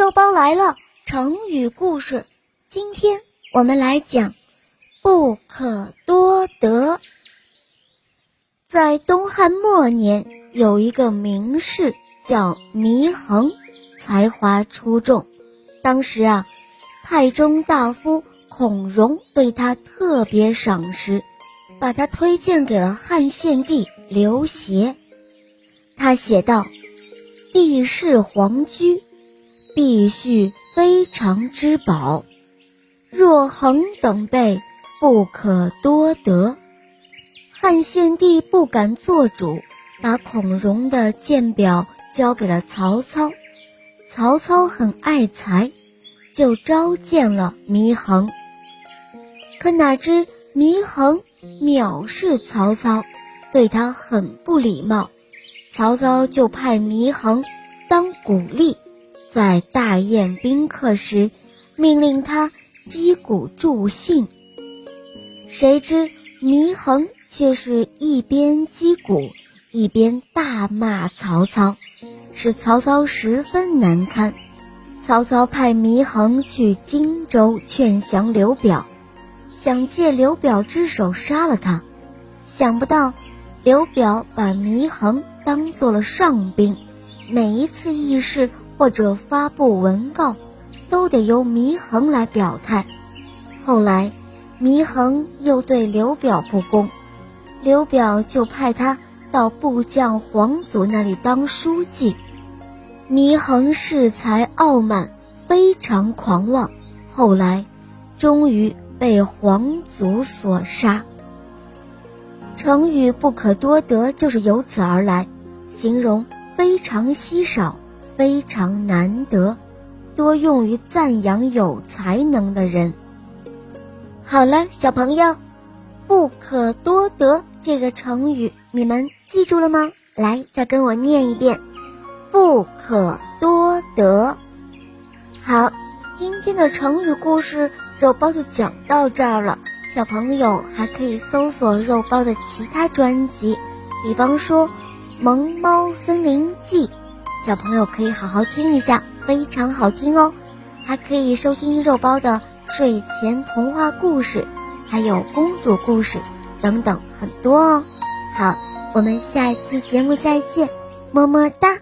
肉包来了，成语故事。今天我们来讲“不可多得”。在东汉末年，有一个名士叫祢衡，才华出众。当时啊，太中大夫孔融对他特别赏识，把他推荐给了汉献帝刘协。他写道：“帝室皇居。”必须非常之宝，若恒等辈不可多得。汉献帝不敢做主，把孔融的鉴表交给了曹操。曹操很爱才，就召见了祢衡。可哪知祢衡藐视曹操，对他很不礼貌。曹操就派祢衡当鼓吏。在大宴宾客时，命令他击鼓助兴。谁知祢衡却是一边击鼓，一边大骂曹操，使曹操十分难堪。曹操派祢衡去荆州劝降刘表，想借刘表之手杀了他。想不到刘表把祢衡当做了上宾，每一次议事。或者发布文告，都得由祢衡来表态。后来，祢衡又对刘表不公，刘表就派他到部将黄祖那里当书记。祢衡恃才傲慢，非常狂妄，后来终于被黄祖所杀。成语“不可多得”就是由此而来，形容非常稀少。非常难得，多用于赞扬有才能的人。好了，小朋友，“不可多得”这个成语你们记住了吗？来，再跟我念一遍，“不可多得”。好，今天的成语故事肉包就讲到这儿了。小朋友还可以搜索肉包的其他专辑，比方说《萌猫森林记》。小朋友可以好好听一下，非常好听哦。还可以收听肉包的睡前童话故事，还有公主故事等等很多哦。好，我们下期节目再见，么么哒。